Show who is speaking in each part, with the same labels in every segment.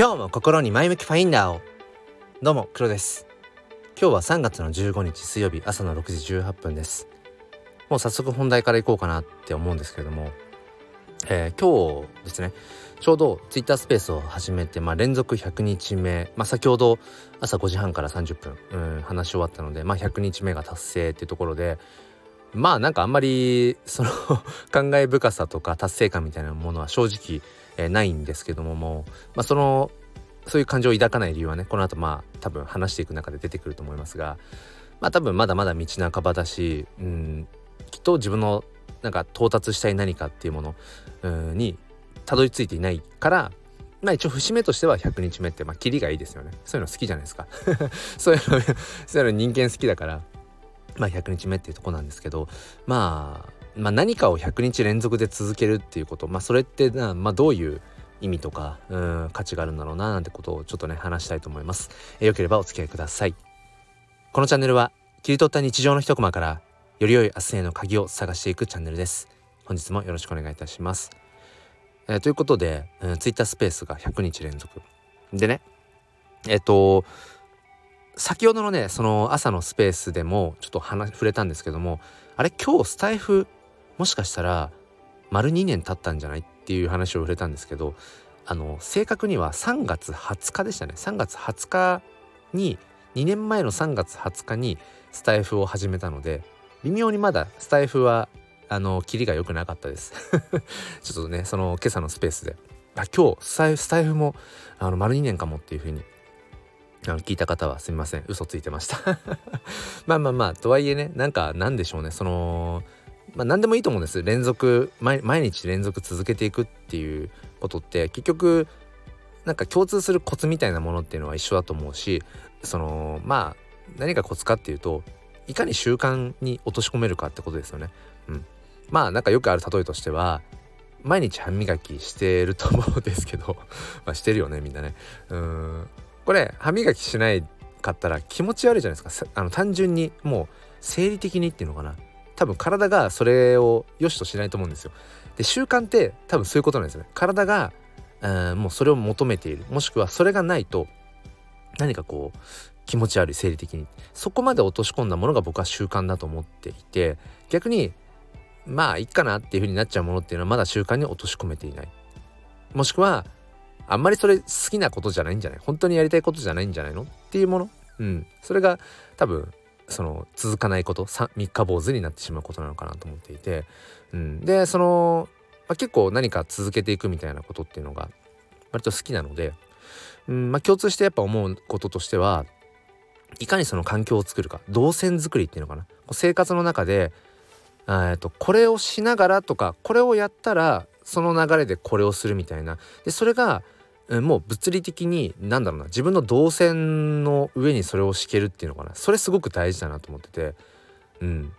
Speaker 1: 今日も心に前向きファインダーを。どうも黒です。今日は3月の15日水曜日朝の6時18分です。もう早速本題からいこうかなって思うんですけれども、えー、今日ですねちょうど Twitter スペースを始めて、まあ、連続100日目、まあ、先ほど朝5時半から30分、うん、話し終わったので、まあ、100日目が達成っていうところでまあなんかあんまりその 感慨深さとか達成感みたいなものは正直、えー、ないんですけどももう、まあ、そのそういう感情を抱かない理由はねこの後まあ多分話していく中で出てくると思いますがまあ多分まだまだ道半ばだし、うん、きっと自分のなんか到達したい何かっていうもの、うん、にたどり着いていないからまあ一応節目としては100日目ってまあキリがいいですよね。そういうの好きじゃないですか。そういうのそういうの人間好きだからまあ100日目っていうとこなんですけどまあまあ何かを100日連続で続けるっていうこと。まあそれってな、まあ、どういう意味とかうん価値があるんだろうななんてことをちょっとね話したいと思います、えー、よければお付き合いください。このチャンネルは切り取った日常の一コマからより良い明日への鍵を探していくチャンネルです。本日もよろしくお願いいたします、えー、ということで、うん、Twitter スペースが100日連続。でねえっ、ー、と先ほどのねその朝のスペースでもちょっと話触れたんですけどもあれ今日スタイフもしかしたら丸2年経ったんじゃないっていう話を触れたんですけどあの正確には3月20日でしたね。3月20日に2年前の3月20日にスタイフを始めたので微妙にまだスタイフはあのキリが良くなかったです。ちょっとねその今朝のスペースで。あ今日スタイフスタイフもあの丸2年かもっていう風にあの聞いた方はすみません。嘘ついてました。まあまあまあとはいえねなんかなんでしょうね。そのまあ何でもいいと思うんです。連続毎日連続続けていくっていうことって結局なんか共通するコツみたいなものっていうのは一緒だと思うしそのまあ何がコツかっていうといかに習慣に落とし込めるかってことですよね。うん、まあなんかよくある例えとしては毎日歯磨きしてると思うんですけど まあしてるよねみんなね。うん。これ歯磨きしないかったら気持ち悪いじゃないですか。あの単純にもう生理的にっていうのかな。多分体がそれを良しとしないと思うんですよ。で習慣って多分そういうことなんですね。体がうんもうそれを求めている。もしくはそれがないと何かこう気持ち悪い生理的に。そこまで落とし込んだものが僕は習慣だと思っていて逆にまあいっかなっていう風になっちゃうものっていうのはまだ習慣に落とし込めていない。もしくはあんまりそれ好きなことじゃないんじゃない？本当にやりたいことじゃないんじゃないの？っていうもの？うん。それが多分その続かないこと三日坊主になってしまうことなのかなと思っていて、うん、でその、まあ、結構何か続けていくみたいなことっていうのが割と好きなので、うんまあ、共通してやっぱ思うこととしてはいかにその環境を作るか動線作りっていうのかな。生活の中でえとこれをしながらとかこれをやったらその流れでこれをするみたいな。でそれがもう物理的に何だろうな自分の動線の上にそれを敷けるっていうのかな。それすごく大事だなと思ってて。うん。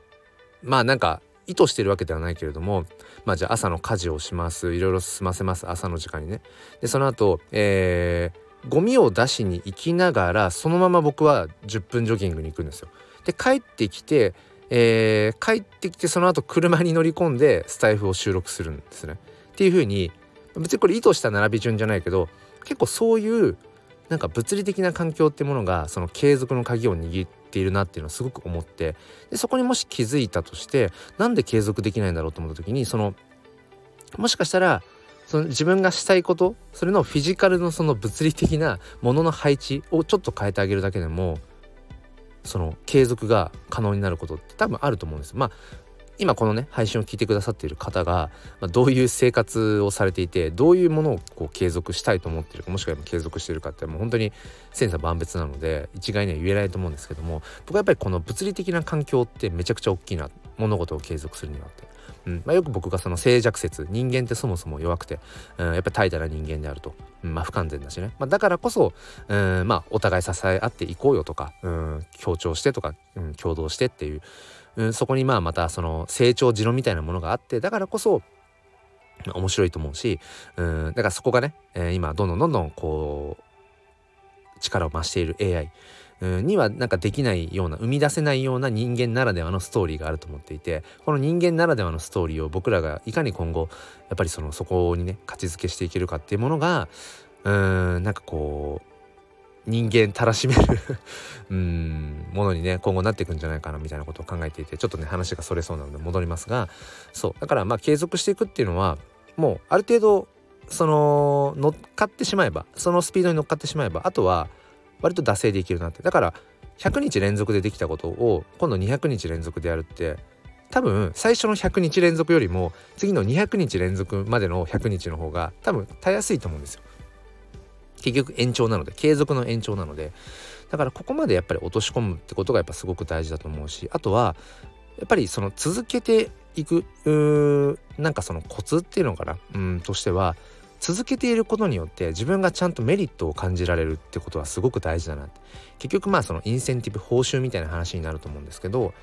Speaker 1: まあなんか意図してるわけではないけれどもまあじゃあ朝の家事をします。いろいろ済ませます。朝の時間にね。でその後えー、ゴミを出しに行きながらそのまま僕は10分ジョギングに行くんですよ。で帰ってきてえー、帰ってきてその後車に乗り込んでスタイフを収録するんですね。っていう風に別にこれ意図した並び順じゃないけど結構そういうなんか物理的な環境ってものがその継続の鍵を握っているなっていうのをすごく思ってでそこにもし気づいたとしてなんで継続できないんだろうと思った時にそのもしかしたらその自分がしたいことそれのフィジカルのその物理的なものの配置をちょっと変えてあげるだけでもその継続が可能になることって多分あると思うんです。まあ今このね配信を聞いてくださっている方が、まあ、どういう生活をされていてどういうものをこう継続したいと思ってるかもしくは継続してるかってもう本当に千差万別なので一概には言えないと思うんですけども僕はやっぱりこの物理的な環境ってめちゃくちゃ大きいな物事を継続するにはって。うん。まあ、よく僕がその静寂説人間ってそもそも弱くて、うん、やっぱり怠惰な人間であると、うんまあ、不完全だしね、まあ、だからこそ、うんまあ、お互い支え合っていこうよとか、うん、協調してとか、うん、共同してっていううん、そこにまあまたその成長持論みたいなものがあってだからこそ面白いと思うし、うん、だからそこがね、えー、今どんどんどんどんこう力を増している AI にはなんかできないような生み出せないような人間ならではのストーリーがあると思っていてこの人間ならではのストーリーを僕らがいかに今後やっぱりそのそこにね価値づけしていけるかっていうものがうーんなんかこう人間たらしめる うんものにね今後なっていくんじゃないかなみたいなことを考えていてちょっとね話がそれそうなので戻りますがそうだからまあ継続していくっていうのはもうある程度その乗っかってしまえばそのスピードに乗っかってしまえばあとは割と惰性でいけるなってだから100日連続でできたことを今度200日連続でやるって多分最初の100日連続よりも次の200日連続までの100日の方が多分たやすいと思うんですよ。結局延長なので継続の延長なのでだからここまでやっぱり落とし込むってことがやっぱすごく大事だと思うしあとはやっぱりその続けていくうなんかそのコツっていうのかなうんとしては続けていることによって自分がちゃんとメリットを感じられるってことはすごく大事だなって。結局まあそのインセンティブ報酬みたいな話になると思うんですけど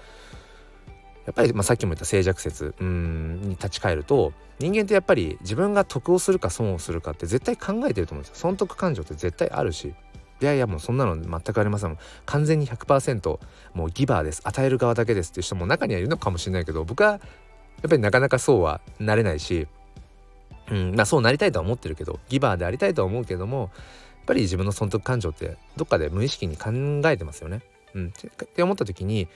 Speaker 1: やっぱりまあさっきも言った静寂説うんに立ち返ると人間ってやっぱり自分が得をするか損をするかって絶対考えてると思うんですよ。損得感情って絶対あるしいやいやもうそんなの全くありません完全に100%もうギバーです。与える側だけですっていう人も中にはいるのかもしれないけど僕はやっぱりなかなかそうはなれないしうんまあそうなりたいとは思ってるけどギバーでありたいとは思うけどもやっぱり自分の損得感情ってどっかで無意識に考えてますよね。うん、って思った時に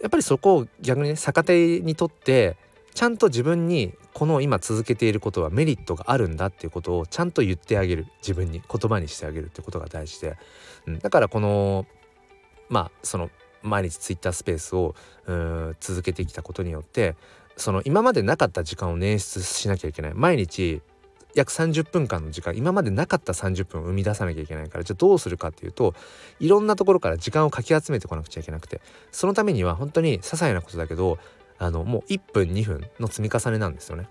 Speaker 1: やっぱりそこを逆にね逆手にとってちゃんと自分にこの今続けていることはメリットがあるんだっていうことをちゃんと言ってあげる自分に言葉にしてあげるってことが大事で、うん、だからこのまあその毎日ツイッタースペースを続けてきたことによってその今までなかった時間を捻出しなきゃいけない毎日約30分間の時間今までなかった30分を生み出さなきゃいけないからじゃあどうするかっていうといろんなところから時間をかき集めてこなくちゃいけなくてそのためには本当に些細なことだけどあのもう1分2分の積み重ねなんですよね。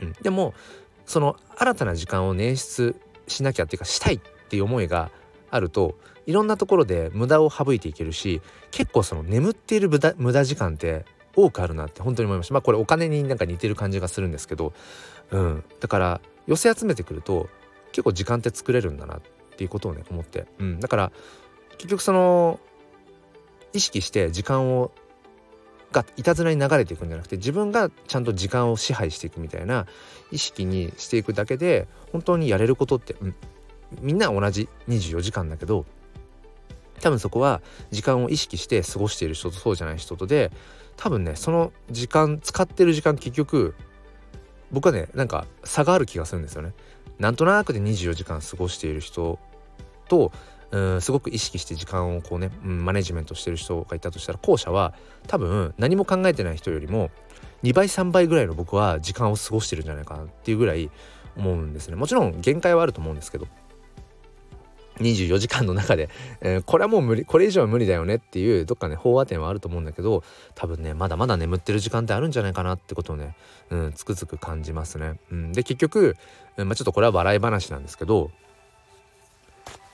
Speaker 1: うん、でもその新たな時間を捻出しなきゃっていうかしたいっていう思いがあるといろんなところで無駄を省いていけるし結構その眠っている無駄無駄時間って多くあるなって本当に思いました。まあこれお金になんか似てる感じがするんですけど。うん、だから寄せ集めてくると結構時間って作れるんだなっていうことをね思って、うん、だから結局その意識して時間をがいたずらに流れていくんじゃなくて自分がちゃんと時間を支配していくみたいな意識にしていくだけで本当にやれることって、うん、みんな同じ24時間だけど多分そこは時間を意識して過ごしている人とそうじゃない人とで多分ねその時間使ってる時間結局僕はねなんか差がある気がするんですよね。なんとなくで24時間過ごしている人とうんすごく意識して時間をこうね、うん、マネジメントしてる人がいたとしたら後者は多分何も考えてない人よりも2倍3倍ぐらいの僕は時間を過ごしてるんじゃないかなっていうぐらい思うんですねもちろん限界はあると思うんですけど24時間の中で、えー、これはもう無理これ以上は無理だよねっていうどっかね飽和点はあると思うんだけど多分ねまだまだ眠ってる時間ってあるんじゃないかなってことをね、うん、つくづく感じますね。うん、で結局、まあ、ちょっとこれは笑い話なんですけど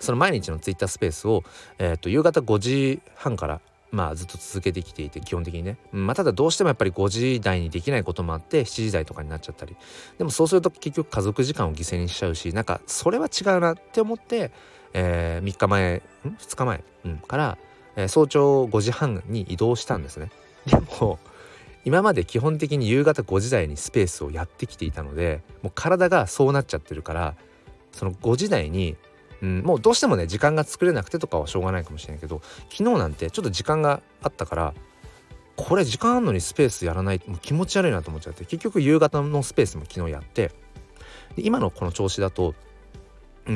Speaker 1: その毎日のツイッタースペースを、えー、と夕方5時半からまあずっと続けてきていて基本的にね、まあただどうしてもやっぱり5時台にできないこともあって7時台とかになっちゃったりでもそうすると結局家族時間を犠牲にしちゃうしなんかそれは違うなって思ってえー、3日前ん？2日前、うん、から、えー、早朝5時半に移動したんですね。でも今まで基本的に夕方5時台にスペースをやってきていたのでもう体がそうなっちゃってるからその5時台に、うん、もうどうしてもね時間が作れなくてとかはしょうがないかもしれないけど昨日なんてちょっと時間があったからこれ時間あんのにスペースやらないもう気持ち悪いなと思っちゃって結局夕方のスペースも昨日やって今のこの調子だと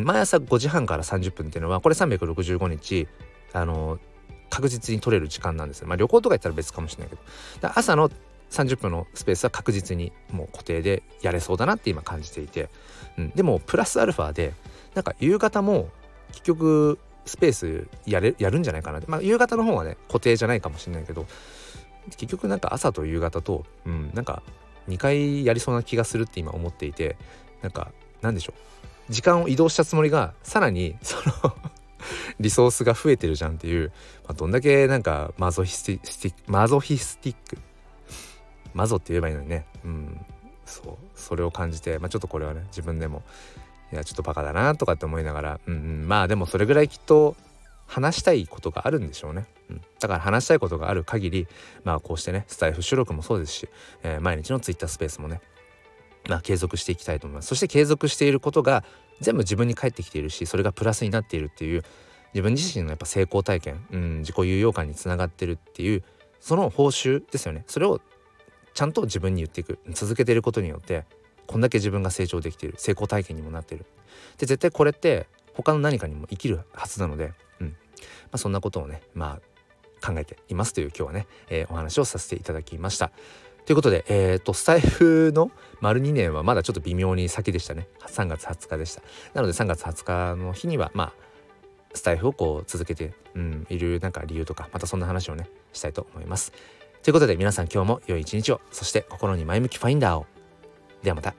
Speaker 1: 毎朝5時半から30分っていうのはこれ365日あの確実に取れる時間なんですよ。まあ旅行とか行ったら別かもしれないけど。朝の30分のスペースは確実にもう固定でやれそうだなって今感じていて、うん、でもプラスアルファでなんか夕方も結局スペースやれやるんじゃないかなまあ夕方の方はね固定じゃないかもしれないけど結局なんか朝と夕方と、うん、なんか2回やりそうな気がするって今思っていてなんかなんでしょう。時間を移動したつもりがさらにその リソースが増えてるじゃんっていう、まあ、どんだけなんかマゾヒスティックマゾヒスティックマゾって言えばいいのにね。うん。そう。それを感じて、まあ、ちょっとこれはね自分でもいやちょっとバカだなとかって思いながら、うんうん、まあでもそれぐらいきっと話したいことがあるんでしょうね、うん、だから話したいことがある限りまあこうしてねスタイフ収録もそうですし、えー、毎日のツイッタースペースもねまあ、継続していきたいと思います。そして継続していることが全部自分に返ってきているしそれがプラスになっているっていう自分自身のやっぱ成功体験、うん、自己有用感につながってるっていうその報酬ですよね。それをちゃんと自分に言っていく続けていることによってこんだけ自分が成長できている成功体験にもなっている。で絶対これって他の何かにも生きるはずなので、うん。まあ、そんなことをねまあ考えていますという今日はね、えー、お話をさせていただきました。ということで、えーと、スタイフの丸2年はまだちょっと微妙に先でしたね。3月20日でした。なので3月20日の日にはまあスタイフをこう続けて、うん、いるなんか理由とかまたそんな話をねしたいと思います。ということで皆さん今日も良い一日を。そして心に前向きファインダーを。ではまた。